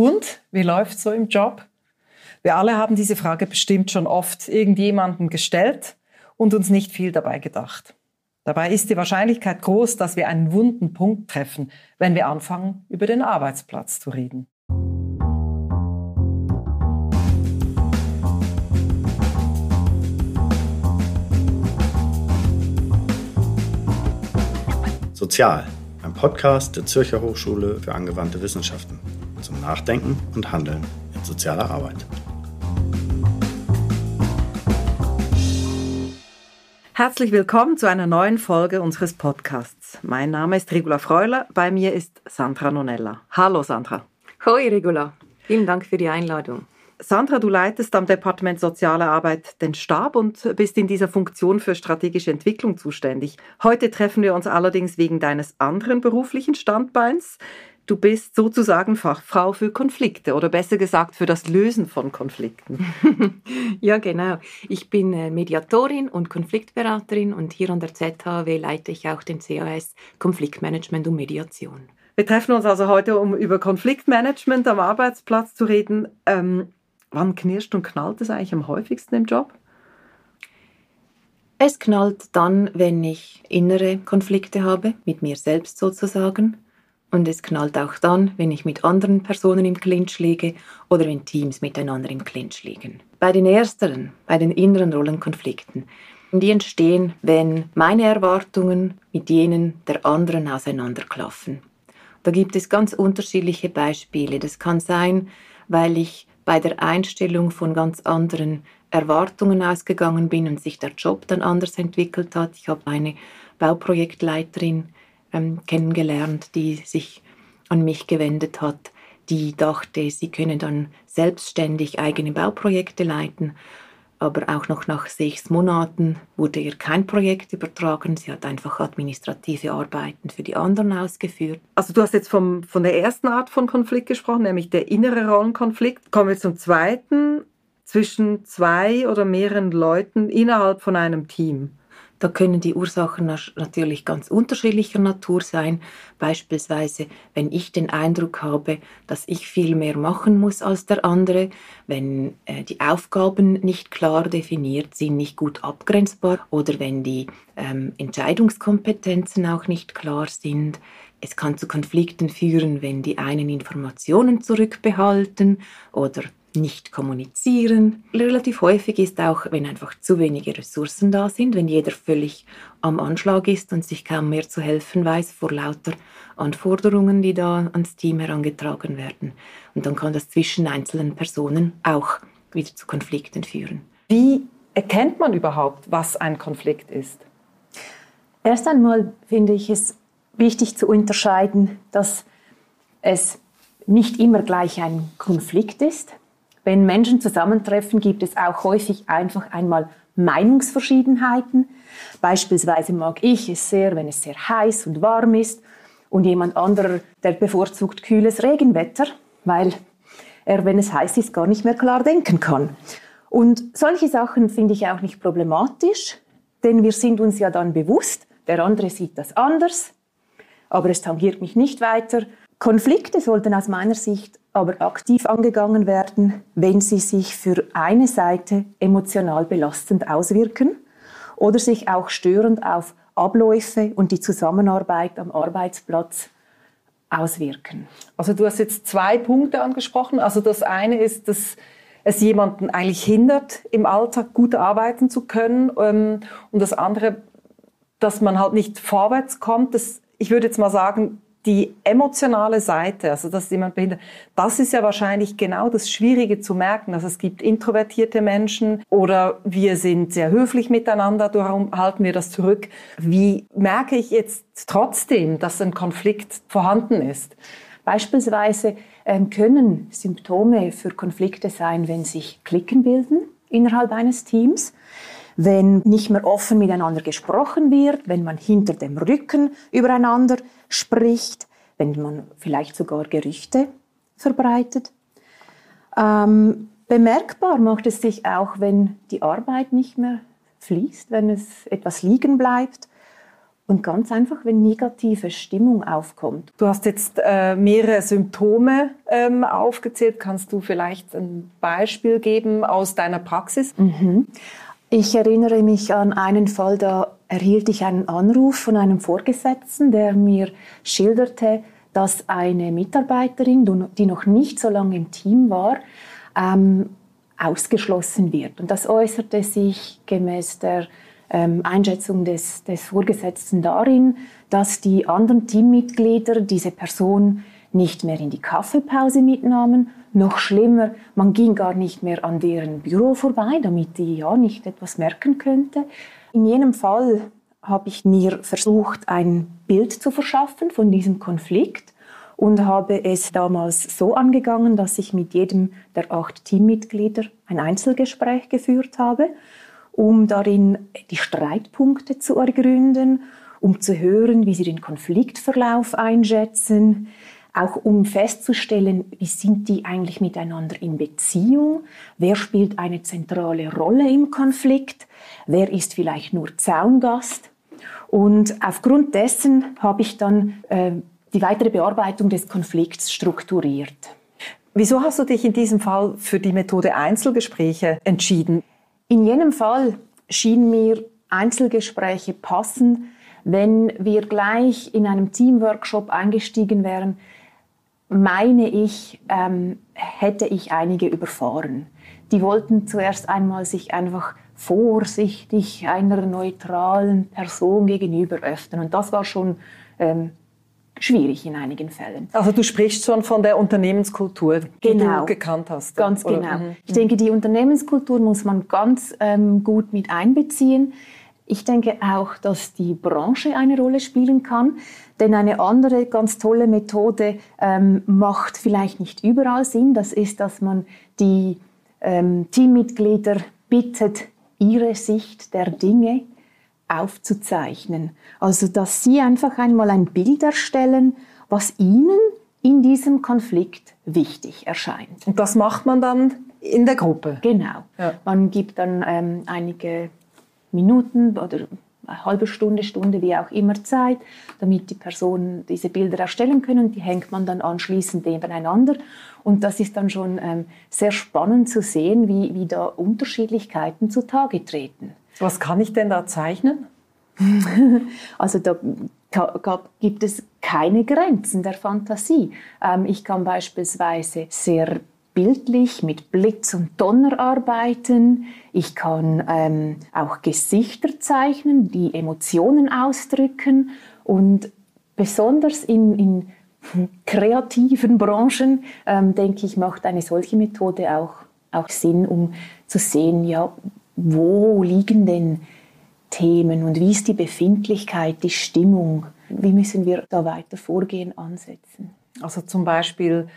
Und wie läuft's so im Job? Wir alle haben diese Frage bestimmt schon oft irgendjemandem gestellt und uns nicht viel dabei gedacht. Dabei ist die Wahrscheinlichkeit groß, dass wir einen wunden Punkt treffen, wenn wir anfangen, über den Arbeitsplatz zu reden. Sozial, ein Podcast der Zürcher Hochschule für angewandte Wissenschaften zum Nachdenken und Handeln in sozialer Arbeit. Herzlich willkommen zu einer neuen Folge unseres Podcasts. Mein Name ist Regula Freuler, bei mir ist Sandra Nonella. Hallo Sandra. Hoi Regula, vielen Dank für die Einladung. Sandra, du leitest am Departement Soziale Arbeit den Stab und bist in dieser Funktion für strategische Entwicklung zuständig. Heute treffen wir uns allerdings wegen deines anderen beruflichen Standbeins. Du bist sozusagen Fachfrau für Konflikte oder besser gesagt für das Lösen von Konflikten. ja, genau. Ich bin äh, Mediatorin und Konfliktberaterin und hier an der ZHW leite ich auch den CAS Konfliktmanagement und Mediation. Wir treffen uns also heute, um über Konfliktmanagement am Arbeitsplatz zu reden. Ähm, wann knirscht und knallt es eigentlich am häufigsten im Job? Es knallt dann, wenn ich innere Konflikte habe, mit mir selbst sozusagen und es knallt auch dann, wenn ich mit anderen Personen im Clinch liege oder wenn Teams miteinander im Clinch liegen. Bei den ersteren, bei den inneren Rollenkonflikten, die entstehen, wenn meine Erwartungen mit jenen der anderen auseinanderklaffen. Da gibt es ganz unterschiedliche Beispiele. Das kann sein, weil ich bei der Einstellung von ganz anderen Erwartungen ausgegangen bin und sich der Job dann anders entwickelt hat. Ich habe eine Bauprojektleiterin ähm, kennengelernt, die sich an mich gewendet hat, die dachte, sie könne dann selbstständig eigene Bauprojekte leiten. Aber auch noch nach sechs Monaten wurde ihr kein Projekt übertragen. Sie hat einfach administrative Arbeiten für die anderen ausgeführt. Also du hast jetzt vom, von der ersten Art von Konflikt gesprochen, nämlich der innere Rollenkonflikt. Kommen wir zum zweiten, zwischen zwei oder mehreren Leuten innerhalb von einem Team. Da können die Ursachen natürlich ganz unterschiedlicher Natur sein. Beispielsweise, wenn ich den Eindruck habe, dass ich viel mehr machen muss als der andere, wenn äh, die Aufgaben nicht klar definiert sind, nicht gut abgrenzbar oder wenn die ähm, Entscheidungskompetenzen auch nicht klar sind. Es kann zu Konflikten führen, wenn die einen Informationen zurückbehalten oder nicht kommunizieren. Relativ häufig ist auch, wenn einfach zu wenige Ressourcen da sind, wenn jeder völlig am Anschlag ist und sich kaum mehr zu helfen weiß vor lauter Anforderungen, die da ans Team herangetragen werden. Und dann kann das zwischen einzelnen Personen auch wieder zu Konflikten führen. Wie erkennt man überhaupt, was ein Konflikt ist? Erst einmal finde ich es wichtig zu unterscheiden, dass es nicht immer gleich ein Konflikt ist, wenn Menschen zusammentreffen, gibt es auch häufig einfach einmal Meinungsverschiedenheiten. Beispielsweise mag ich es sehr, wenn es sehr heiß und warm ist und jemand anderer, der bevorzugt kühles Regenwetter, weil er, wenn es heiß ist, gar nicht mehr klar denken kann. Und solche Sachen finde ich auch nicht problematisch, denn wir sind uns ja dann bewusst, der andere sieht das anders, aber es tangiert mich nicht weiter. Konflikte sollten aus meiner Sicht aber aktiv angegangen werden, wenn sie sich für eine Seite emotional belastend auswirken oder sich auch störend auf Abläufe und die Zusammenarbeit am Arbeitsplatz auswirken. Also du hast jetzt zwei Punkte angesprochen. Also das eine ist, dass es jemanden eigentlich hindert, im Alltag gut arbeiten zu können. Ähm, und das andere, dass man halt nicht vorwärts kommt. Das, ich würde jetzt mal sagen, die emotionale Seite, also dass jemand behindert, das ist ja wahrscheinlich genau das Schwierige zu merken. Also es gibt introvertierte Menschen oder wir sind sehr höflich miteinander, darum halten wir das zurück. Wie merke ich jetzt trotzdem, dass ein Konflikt vorhanden ist? Beispielsweise ähm, können Symptome für Konflikte sein, wenn sich Klicken bilden innerhalb eines Teams wenn nicht mehr offen miteinander gesprochen wird, wenn man hinter dem Rücken übereinander spricht, wenn man vielleicht sogar Gerüchte verbreitet. Ähm, bemerkbar macht es sich auch, wenn die Arbeit nicht mehr fließt, wenn es etwas liegen bleibt Und ganz einfach, wenn negative Stimmung aufkommt. Du hast jetzt äh, mehrere Symptome ähm, aufgezählt. Kannst du vielleicht ein Beispiel geben aus deiner Praxis? Mhm. Ich erinnere mich an einen Fall, da erhielt ich einen Anruf von einem Vorgesetzten, der mir schilderte, dass eine Mitarbeiterin, die noch nicht so lange im Team war, ähm, ausgeschlossen wird. Und das äußerte sich gemäß der ähm, Einschätzung des, des Vorgesetzten darin, dass die anderen Teammitglieder diese Person nicht mehr in die Kaffeepause mitnahmen. Noch schlimmer, man ging gar nicht mehr an deren Büro vorbei, damit die ja nicht etwas merken könnte. In jenem Fall habe ich mir versucht, ein Bild zu verschaffen von diesem Konflikt und habe es damals so angegangen, dass ich mit jedem der acht Teammitglieder ein Einzelgespräch geführt habe um darin die Streitpunkte zu ergründen, um zu hören, wie sie den Konfliktverlauf einschätzen, auch um festzustellen, wie sind die eigentlich miteinander in Beziehung, wer spielt eine zentrale Rolle im Konflikt, wer ist vielleicht nur Zaungast. Und aufgrund dessen habe ich dann äh, die weitere Bearbeitung des Konflikts strukturiert. Wieso hast du dich in diesem Fall für die Methode Einzelgespräche entschieden? In jenem Fall schien mir Einzelgespräche passen, wenn wir gleich in einem Teamworkshop eingestiegen wären, meine ich, ähm, hätte ich einige überfahren. Die wollten zuerst einmal sich einfach vorsichtig einer neutralen Person gegenüber öffnen. Und das war schon ähm, schwierig in einigen Fällen. Also du sprichst schon von der Unternehmenskultur, die genau. du gekannt hast. Ganz oder? genau. Mhm. Ich denke, die Unternehmenskultur muss man ganz ähm, gut mit einbeziehen. Ich denke auch, dass die Branche eine Rolle spielen kann, denn eine andere ganz tolle Methode ähm, macht vielleicht nicht überall Sinn. Das ist, dass man die ähm, Teammitglieder bittet, ihre Sicht der Dinge aufzuzeichnen. Also, dass Sie einfach einmal ein Bild erstellen, was Ihnen in diesem Konflikt wichtig erscheint. Und das macht man dann in der Gruppe? Genau. Ja. Man gibt dann ähm, einige Minuten oder eine halbe Stunde, Stunde, wie auch immer Zeit, damit die Personen diese Bilder erstellen können. Die hängt man dann anschließend nebeneinander. Und das ist dann schon ähm, sehr spannend zu sehen, wie, wie da Unterschiedlichkeiten zutage treten. Was kann ich denn da zeichnen? also da gibt es keine Grenzen der Fantasie. Ähm, ich kann beispielsweise sehr bildlich mit Blitz und Donner arbeiten. Ich kann ähm, auch Gesichter zeichnen, die Emotionen ausdrücken. Und besonders in, in kreativen Branchen, ähm, denke ich, macht eine solche Methode auch, auch Sinn, um zu sehen, ja, wo liegen denn Themen und wie ist die Befindlichkeit, die Stimmung? Wie müssen wir da weiter vorgehen, ansetzen? Also zum Beispiel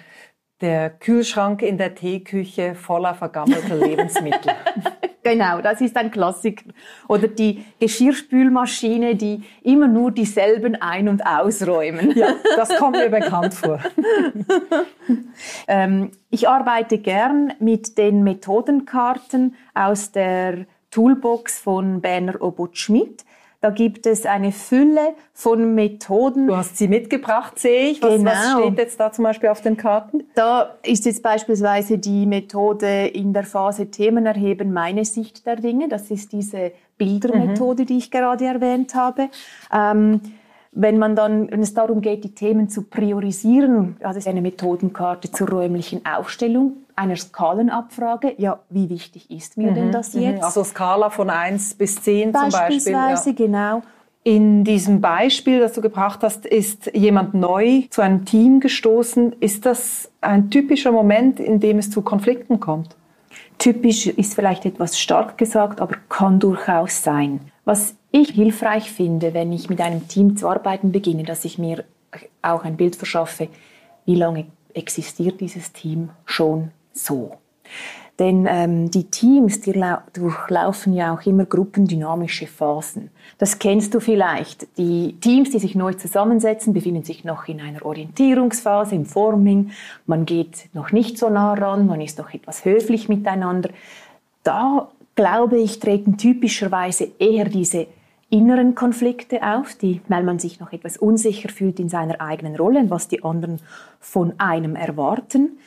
der Kühlschrank in der Teeküche voller vergammelter Lebensmittel. genau, das ist ein Klassiker. Oder die Geschirrspülmaschine, die immer nur dieselben ein- und ausräumen. Ja, das kommt mir bekannt vor. ähm, ich arbeite gern mit den Methodenkarten aus der Toolbox von Berner Obot Schmidt. Da gibt es eine Fülle von Methoden. Du hast sie mitgebracht, sehe ich. Was, genau. was steht jetzt da zum Beispiel auf den Karten? Da ist jetzt beispielsweise die Methode in der Phase Themen erheben, meine Sicht der Dinge. Das ist diese Bildermethode, mhm. die ich gerade erwähnt habe. Ähm, wenn man dann, wenn es darum geht, die Themen zu priorisieren, also ist eine Methodenkarte zur räumlichen Aufstellung einer Skalenabfrage. Ja, wie wichtig ist mir mhm, denn das mhm. jetzt? Also Skala von 1 bis 10 zum Beispiel. Beispielsweise, ja. genau. In diesem Beispiel, das du gebracht hast, ist jemand neu zu einem Team gestoßen. Ist das ein typischer Moment, in dem es zu Konflikten kommt? Typisch ist vielleicht etwas stark gesagt, aber kann durchaus sein. Was ich hilfreich finde, wenn ich mit einem Team zu arbeiten beginne, dass ich mir auch ein Bild verschaffe, wie lange existiert dieses Team schon so. Denn ähm, die Teams die durchlaufen ja auch immer gruppendynamische Phasen. Das kennst du vielleicht. Die Teams, die sich neu zusammensetzen, befinden sich noch in einer Orientierungsphase, im Forming. Man geht noch nicht so nah ran, man ist noch etwas höflich miteinander. Da, glaube ich, treten typischerweise eher diese inneren Konflikte auf, die, weil man sich noch etwas unsicher fühlt in seiner eigenen Rolle und was die anderen von einem erwarten.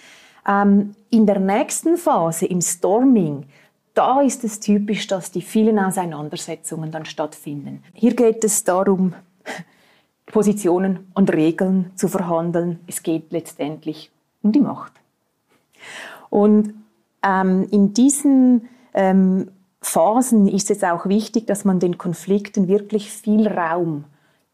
Ähm, in der nächsten Phase, im Storming, da ist es typisch, dass die vielen Auseinandersetzungen dann stattfinden. Hier geht es darum, Positionen und Regeln zu verhandeln. Es geht letztendlich um die Macht. Und ähm, in diesen ähm, Phasen ist es auch wichtig, dass man den Konflikten wirklich viel Raum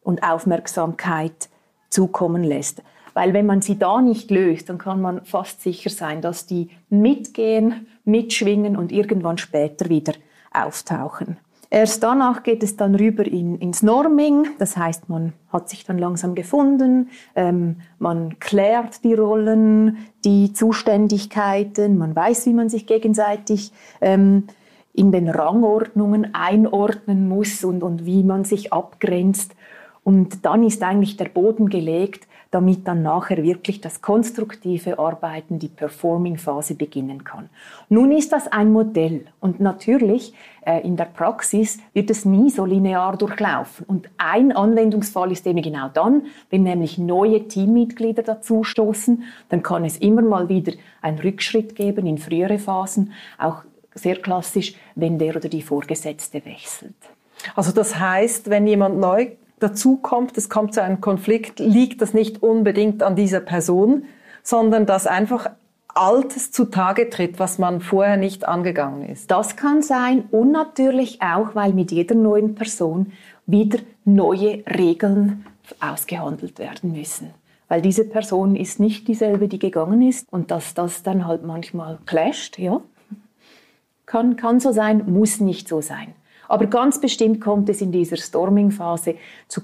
und Aufmerksamkeit zukommen lässt. Weil wenn man sie da nicht löst, dann kann man fast sicher sein, dass die mitgehen, mitschwingen und irgendwann später wieder auftauchen. Erst danach geht es dann rüber in, ins Norming, das heißt, man hat sich dann langsam gefunden, ähm, man klärt die Rollen, die Zuständigkeiten, man weiß, wie man sich gegenseitig ähm, in den Rangordnungen einordnen muss und, und wie man sich abgrenzt. Und dann ist eigentlich der Boden gelegt damit dann nachher wirklich das konstruktive Arbeiten, die Performing-Phase beginnen kann. Nun ist das ein Modell und natürlich äh, in der Praxis wird es nie so linear durchlaufen. Und ein Anwendungsfall ist eben genau dann, wenn nämlich neue Teammitglieder dazustoßen, dann kann es immer mal wieder einen Rückschritt geben in frühere Phasen, auch sehr klassisch, wenn der oder die Vorgesetzte wechselt. Also das heißt, wenn jemand neu dazu kommt, es kommt zu einem Konflikt, liegt das nicht unbedingt an dieser Person, sondern dass einfach Altes zutage tritt, was man vorher nicht angegangen ist. Das kann sein und natürlich auch, weil mit jeder neuen Person wieder neue Regeln ausgehandelt werden müssen. Weil diese Person ist nicht dieselbe, die gegangen ist und dass das dann halt manchmal clasht, ja. Kann, kann so sein, muss nicht so sein. Aber ganz bestimmt kommt es in dieser Storming-Phase zu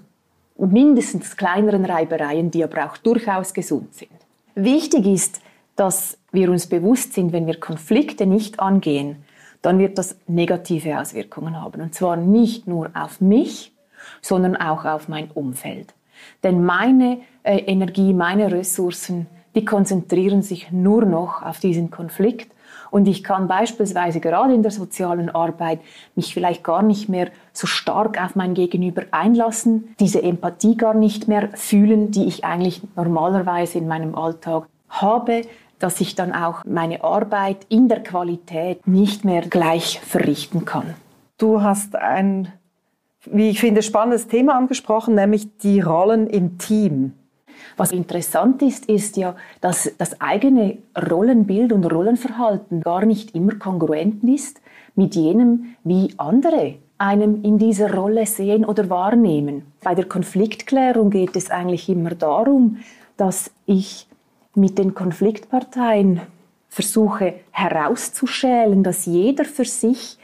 mindestens kleineren Reibereien, die aber auch durchaus gesund sind. Wichtig ist, dass wir uns bewusst sind, wenn wir Konflikte nicht angehen, dann wird das negative Auswirkungen haben. Und zwar nicht nur auf mich, sondern auch auf mein Umfeld. Denn meine äh, Energie, meine Ressourcen, die konzentrieren sich nur noch auf diesen Konflikt und ich kann beispielsweise gerade in der sozialen Arbeit mich vielleicht gar nicht mehr so stark auf mein Gegenüber einlassen, diese Empathie gar nicht mehr fühlen, die ich eigentlich normalerweise in meinem Alltag habe, dass ich dann auch meine Arbeit in der Qualität nicht mehr gleich verrichten kann. Du hast ein, wie ich finde, spannendes Thema angesprochen, nämlich die Rollen im Team. Was interessant ist, ist ja, dass das eigene Rollenbild und Rollenverhalten gar nicht immer kongruent ist mit jenem, wie andere einem in dieser Rolle sehen oder wahrnehmen. Bei der Konfliktklärung geht es eigentlich immer darum, dass ich mit den Konfliktparteien versuche herauszuschälen, dass jeder für sich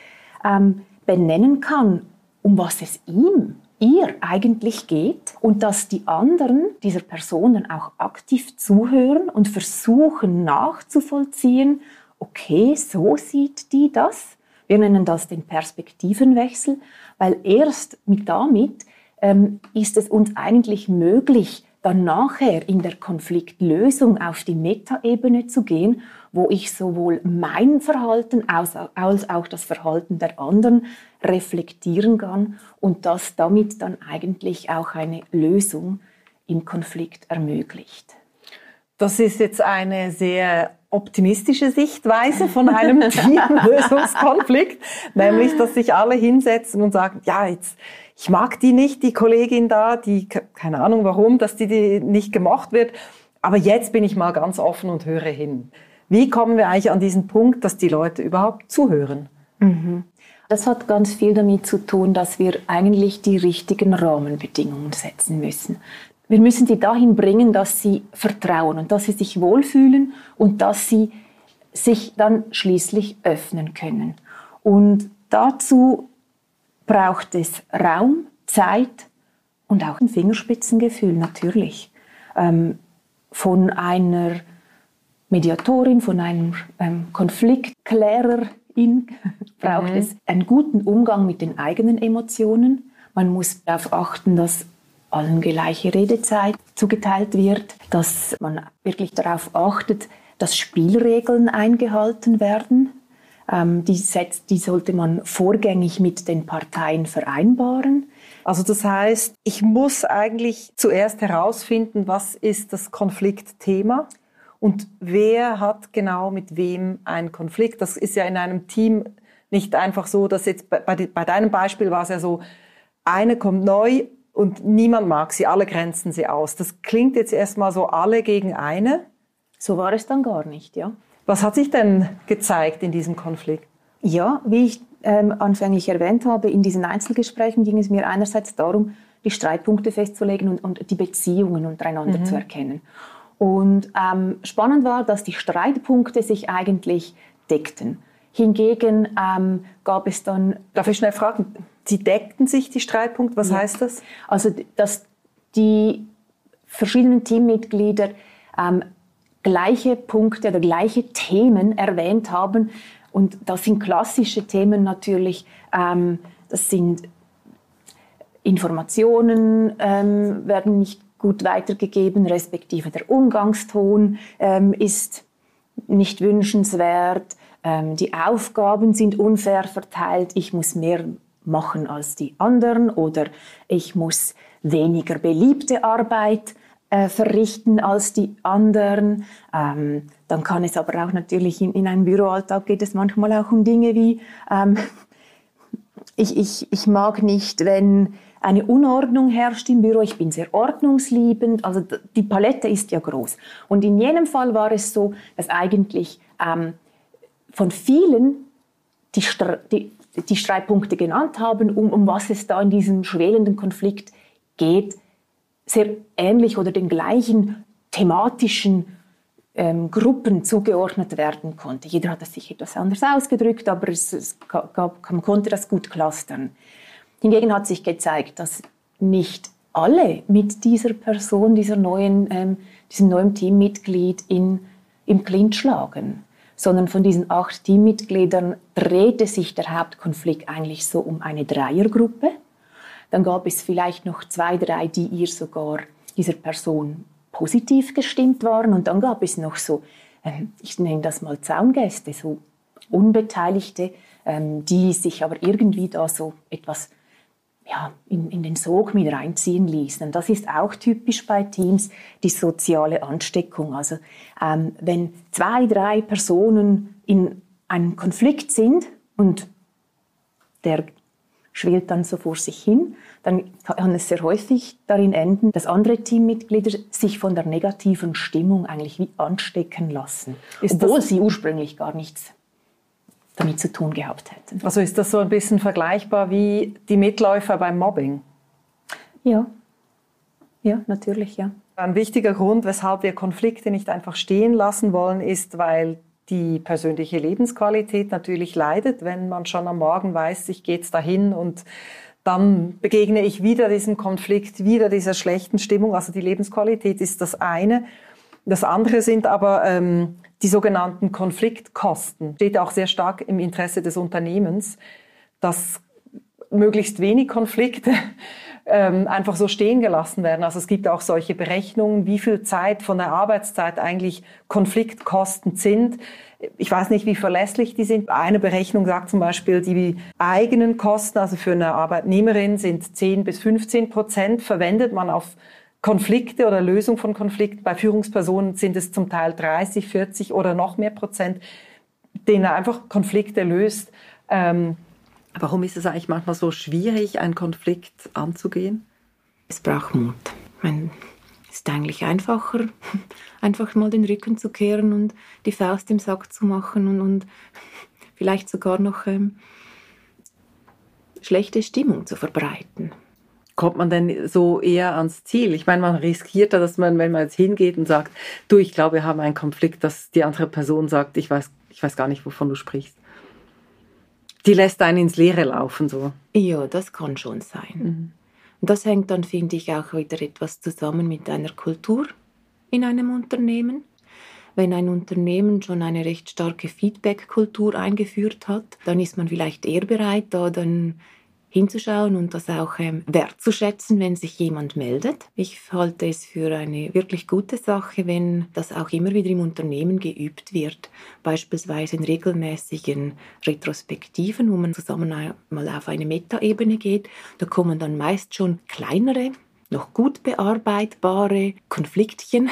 ähm, benennen kann, um was es ihm ihr eigentlich geht und dass die anderen dieser Personen auch aktiv zuhören und versuchen nachzuvollziehen, okay, so sieht die das. Wir nennen das den Perspektivenwechsel, weil erst mit damit ähm, ist es uns eigentlich möglich, dann nachher in der Konfliktlösung auf die Metaebene zu gehen, wo ich sowohl mein Verhalten als, als auch das Verhalten der anderen reflektieren kann und das damit dann eigentlich auch eine Lösung im Konflikt ermöglicht. Das ist jetzt eine sehr optimistische Sichtweise von einem Teamlösungskonflikt, nämlich, dass sich alle hinsetzen und sagen, ja, jetzt, ich mag die nicht, die Kollegin da, die, keine Ahnung warum, dass die, die nicht gemocht wird, aber jetzt bin ich mal ganz offen und höre hin. Wie kommen wir eigentlich an diesen Punkt, dass die Leute überhaupt zuhören? Mhm. Das hat ganz viel damit zu tun, dass wir eigentlich die richtigen Rahmenbedingungen setzen müssen. Wir müssen sie dahin bringen, dass sie vertrauen und dass sie sich wohlfühlen und dass sie sich dann schließlich öffnen können. Und dazu braucht es Raum, Zeit und auch ein Fingerspitzengefühl natürlich. Ähm, von einer Mediatorin, von einem ähm, Konfliktklärerin braucht mhm. es einen guten Umgang mit den eigenen Emotionen. Man muss darauf achten, dass allen gleiche Redezeit zugeteilt wird, dass man wirklich darauf achtet, dass Spielregeln eingehalten werden. Ähm, die, setzt, die sollte man vorgängig mit den Parteien vereinbaren. Also das heißt, ich muss eigentlich zuerst herausfinden, was ist das Konfliktthema und wer hat genau mit wem einen Konflikt. Das ist ja in einem Team nicht einfach so, dass jetzt bei, bei deinem Beispiel war es ja so, eine kommt neu und niemand mag sie, alle grenzen sie aus. Das klingt jetzt erstmal so alle gegen eine. So war es dann gar nicht, ja. Was hat sich denn gezeigt in diesem Konflikt? Ja, wie ich ähm, anfänglich erwähnt habe, in diesen Einzelgesprächen ging es mir einerseits darum, die Streitpunkte festzulegen und, und die Beziehungen untereinander mhm. zu erkennen. Und ähm, spannend war, dass die Streitpunkte sich eigentlich deckten. Hingegen ähm, gab es dann. Darf ich schnell fragen? Sie deckten sich die Streitpunkte? Was ja. heißt das? Also, dass die verschiedenen Teammitglieder ähm, gleiche Punkte oder gleiche Themen erwähnt haben. Und das sind klassische Themen natürlich. Ähm, das sind Informationen ähm, werden nicht gut weitergegeben, respektive der Umgangston ähm, ist nicht wünschenswert. Ähm, die Aufgaben sind unfair verteilt, ich muss mehr machen als die anderen oder ich muss weniger beliebte Arbeit äh, verrichten als die anderen. Ähm, dann kann es aber auch natürlich in, in einem Büroalltag geht es manchmal auch um Dinge wie ähm, ich, ich, ich mag nicht, wenn eine Unordnung herrscht im Büro. Ich bin sehr ordnungsliebend. Also die Palette ist ja groß. Und in jenem Fall war es so, dass eigentlich ähm, von vielen die, die, die Streitpunkte genannt haben, um, um was es da in diesem schwelenden Konflikt geht, sehr ähnlich oder den gleichen thematischen ähm, Gruppen zugeordnet werden konnte. Jeder hat es sich etwas anders ausgedrückt, aber es, es gab, man konnte das gut clustern. Hingegen hat sich gezeigt, dass nicht alle mit dieser Person, dieser neuen, ähm, diesem neuen Teammitglied in, im Clinch schlagen sondern von diesen acht Teammitgliedern drehte sich der Hauptkonflikt eigentlich so um eine Dreiergruppe. Dann gab es vielleicht noch zwei, drei, die ihr sogar dieser Person positiv gestimmt waren. Und dann gab es noch so, ähm, ich nenne das mal Zaungäste, so Unbeteiligte, ähm, die sich aber irgendwie da so etwas ja, in, in den Sog mit reinziehen ließen. Und das ist auch typisch bei Teams, die soziale Ansteckung. Also ähm, wenn zwei, drei Personen in einem Konflikt sind und der schwillt dann so vor sich hin, dann kann es sehr häufig darin enden, dass andere Teammitglieder sich von der negativen Stimmung eigentlich wie anstecken lassen, ist obwohl sie ursprünglich gar nichts damit zu tun gehabt hätten. Also ist das so ein bisschen vergleichbar wie die Mitläufer beim Mobbing? Ja, ja, natürlich, ja. Ein wichtiger Grund, weshalb wir Konflikte nicht einfach stehen lassen wollen, ist, weil die persönliche Lebensqualität natürlich leidet, wenn man schon am Morgen weiß, ich gehe jetzt dahin und dann begegne ich wieder diesem Konflikt, wieder dieser schlechten Stimmung. Also die Lebensqualität ist das eine. Das andere sind aber ähm, die sogenannten Konfliktkosten. Steht auch sehr stark im Interesse des Unternehmens, dass möglichst wenig Konflikte ähm, einfach so stehen gelassen werden. Also es gibt auch solche Berechnungen, wie viel Zeit von der Arbeitszeit eigentlich Konfliktkosten sind. Ich weiß nicht, wie verlässlich die sind. Eine Berechnung sagt zum Beispiel, die eigenen Kosten, also für eine Arbeitnehmerin sind 10 bis 15 Prozent, verwendet man auf Konflikte oder Lösung von Konflikten. Bei Führungspersonen sind es zum Teil 30, 40 oder noch mehr Prozent, denen er einfach Konflikte löst. Ähm, warum ist es eigentlich manchmal so schwierig, einen Konflikt anzugehen? Es braucht Mut. Es ist eigentlich einfacher, einfach mal den Rücken zu kehren und die Faust im Sack zu machen und, und vielleicht sogar noch ähm, schlechte Stimmung zu verbreiten kommt man denn so eher ans Ziel? Ich meine, man riskiert da, dass man, wenn man jetzt hingeht und sagt, du, ich glaube, wir haben einen Konflikt, dass die andere Person sagt, ich weiß, ich weiß gar nicht, wovon du sprichst. Die lässt einen ins Leere laufen, so. Ja, das kann schon sein. Mhm. Und das hängt dann, finde ich, auch wieder etwas zusammen mit einer Kultur in einem Unternehmen. Wenn ein Unternehmen schon eine recht starke Feedback-Kultur eingeführt hat, dann ist man vielleicht eher bereit, da dann hinzuschauen und das auch ähm, wertzuschätzen, wenn sich jemand meldet. Ich halte es für eine wirklich gute Sache, wenn das auch immer wieder im Unternehmen geübt wird, beispielsweise in regelmäßigen Retrospektiven, wo man zusammen mal auf eine Metaebene geht. Da kommen dann meist schon kleinere noch gut bearbeitbare Konfliktchen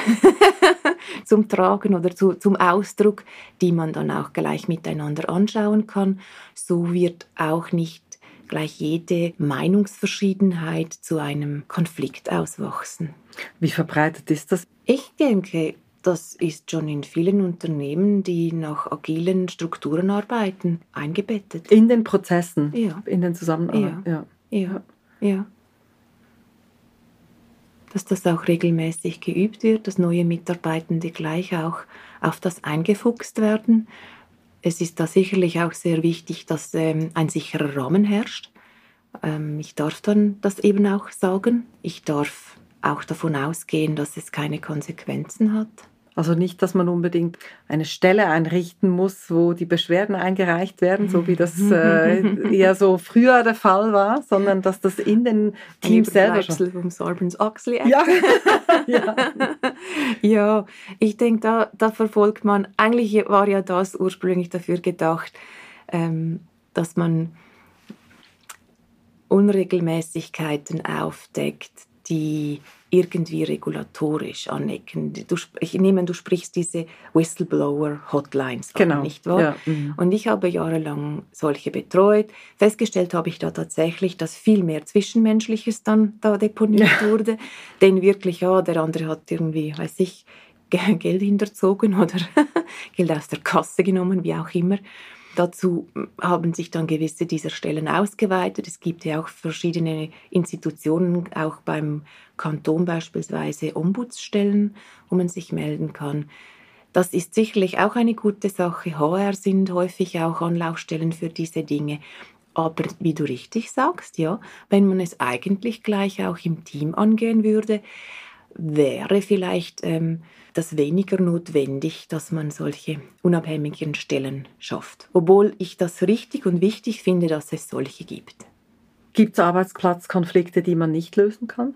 zum Tragen oder zu, zum Ausdruck, die man dann auch gleich miteinander anschauen kann. So wird auch nicht gleich jede Meinungsverschiedenheit zu einem Konflikt auswachsen. Wie verbreitet ist das? Ich denke, das ist schon in vielen Unternehmen, die nach agilen Strukturen arbeiten, eingebettet. In den Prozessen? Ja. In den Zusammenarbeit? Ja. Ja. ja. ja. Dass das auch regelmäßig geübt wird, dass neue Mitarbeitende gleich auch auf das eingefuchst werden es ist da sicherlich auch sehr wichtig, dass ähm, ein sicherer Rahmen herrscht. Ähm, ich darf dann das eben auch sagen. Ich darf auch davon ausgehen, dass es keine Konsequenzen hat. Also nicht, dass man unbedingt eine Stelle einrichten muss, wo die Beschwerden eingereicht werden, so wie das äh, eher so früher der Fall war, sondern dass das in den Teams selber schon... vom Sarbanes-Oxley ja. ja. ja, ich denke, da, da verfolgt man, eigentlich war ja das ursprünglich dafür gedacht, ähm, dass man Unregelmäßigkeiten aufdeckt, die irgendwie regulatorisch anecken. Du, ich nehme, du sprichst diese Whistleblower-Hotlines genau. an, nicht wahr? Ja. Mhm. Und ich habe jahrelang solche betreut. Festgestellt habe ich da tatsächlich, dass viel mehr Zwischenmenschliches dann da deponiert ja. wurde. Denn wirklich, ja, der andere hat irgendwie, weiß ich, Geld hinterzogen oder Geld aus der Kasse genommen, wie auch immer. Dazu haben sich dann gewisse dieser Stellen ausgeweitet. Es gibt ja auch verschiedene Institutionen, auch beim Kanton beispielsweise Ombudsstellen, wo man sich melden kann. Das ist sicherlich auch eine gute Sache. HR sind häufig auch Anlaufstellen für diese Dinge. Aber wie du richtig sagst, ja, wenn man es eigentlich gleich auch im Team angehen würde, wäre vielleicht ähm, das weniger notwendig, dass man solche unabhängigen Stellen schafft. Obwohl ich das richtig und wichtig finde, dass es solche gibt. Gibt es Arbeitsplatzkonflikte, die man nicht lösen kann?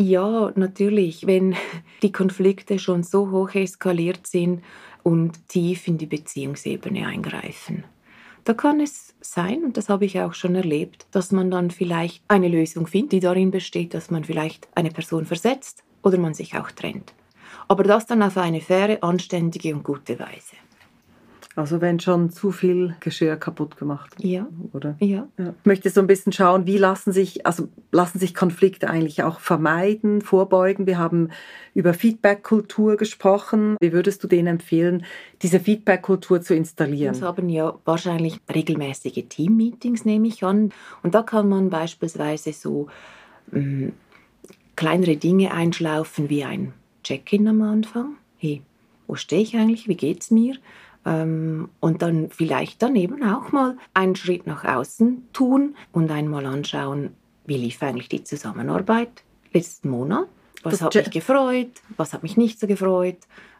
Ja, natürlich. Wenn die Konflikte schon so hoch eskaliert sind und tief in die Beziehungsebene eingreifen. Da kann es sein, und das habe ich auch schon erlebt, dass man dann vielleicht eine Lösung findet, die darin besteht, dass man vielleicht eine Person versetzt oder man sich auch trennt aber das dann auf eine faire, anständige und gute Weise. Also wenn schon zu viel Geschirr kaputt gemacht, ja. oder? Ja. ja. Ich möchte so ein bisschen schauen, wie lassen sich, also lassen sich Konflikte eigentlich auch vermeiden, vorbeugen. Wir haben über Feedback-Kultur gesprochen. Wie würdest du denen empfehlen, diese Feedback-Kultur zu installieren? Wir haben ja wahrscheinlich regelmäßige Team-Meetings, nehme ich an. Und da kann man beispielsweise so mh, mm, kleinere Dinge einschlaufen wie ein Check-in am Anfang. Hey, wo stehe ich eigentlich? Wie geht's mir? Ähm, und dann vielleicht dann eben auch mal einen Schritt nach außen tun und einmal anschauen, wie lief eigentlich die Zusammenarbeit letzten Monat? Was das hat mich gefreut? Was hat mich nicht so gefreut?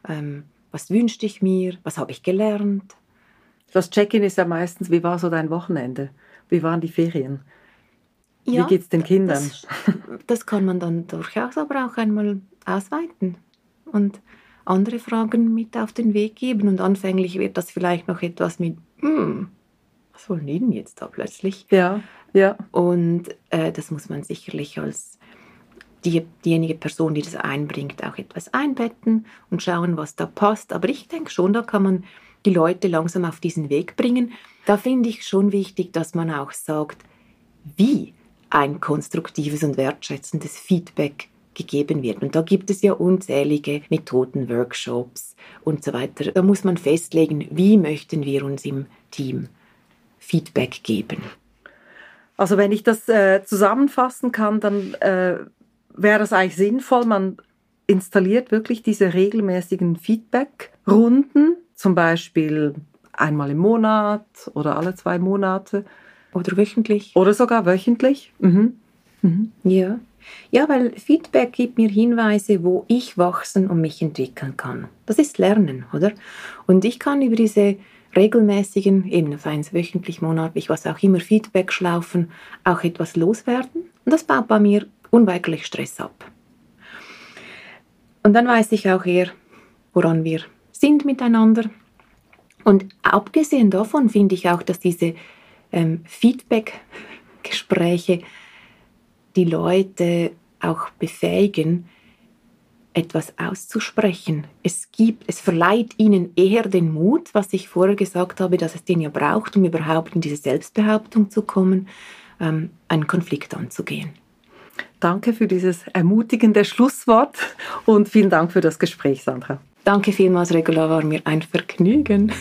Ähm, was wünschte ich mir? Was habe ich gelernt? Das Check-in ist ja meistens, wie war so dein Wochenende? Wie waren die Ferien? Ja, wie es den Kindern? Das, das, kann man dann durchaus aber auch einmal ausweiten und andere Fragen mit auf den Weg geben. Und anfänglich wird das vielleicht noch etwas mit, hm, was wollen die denn jetzt da plötzlich? Ja, ja. Und äh, das muss man sicherlich als die, diejenige Person, die das einbringt, auch etwas einbetten und schauen, was da passt. Aber ich denke schon, da kann man die Leute langsam auf diesen Weg bringen. Da finde ich schon wichtig, dass man auch sagt, wie ein konstruktives und wertschätzendes Feedback gegeben wird. Und da gibt es ja unzählige Methoden, Workshops und so weiter. Da muss man festlegen, wie möchten wir uns im Team Feedback geben. Also wenn ich das äh, zusammenfassen kann, dann äh, wäre das eigentlich sinnvoll, man installiert wirklich diese regelmäßigen Feedback-Runden, zum Beispiel einmal im Monat oder alle zwei Monate. Oder wöchentlich. Oder sogar wöchentlich. Mhm. Mhm. Ja. Ja, weil Feedback gibt mir Hinweise, wo ich wachsen und mich entwickeln kann. Das ist Lernen, oder? Und ich kann über diese regelmäßigen, eben auf eins wöchentlich, monatlich, was auch immer, Feedback-Schlaufen auch etwas loswerden. Und das baut bei mir unweigerlich Stress ab. Und dann weiß ich auch eher, woran wir sind miteinander. Und abgesehen davon finde ich auch, dass diese ähm, Feedback-Gespräche die Leute auch befähigen, etwas auszusprechen. Es gibt, es verleiht ihnen eher den Mut, was ich vorher gesagt habe, dass es den ja braucht, um überhaupt in diese Selbstbehauptung zu kommen, ähm, einen Konflikt anzugehen. Danke für dieses ermutigende Schlusswort und vielen Dank für das Gespräch, Sandra. Danke vielmals, Regula, war mir ein Vergnügen.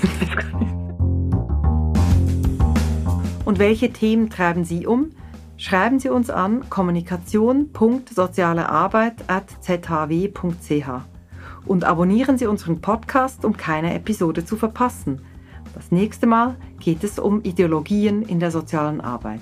und welche Themen treiben Sie um? Schreiben Sie uns an kommunikation.sozialearbeit.zhw.ch und abonnieren Sie unseren Podcast, um keine Episode zu verpassen. Das nächste Mal geht es um Ideologien in der sozialen Arbeit.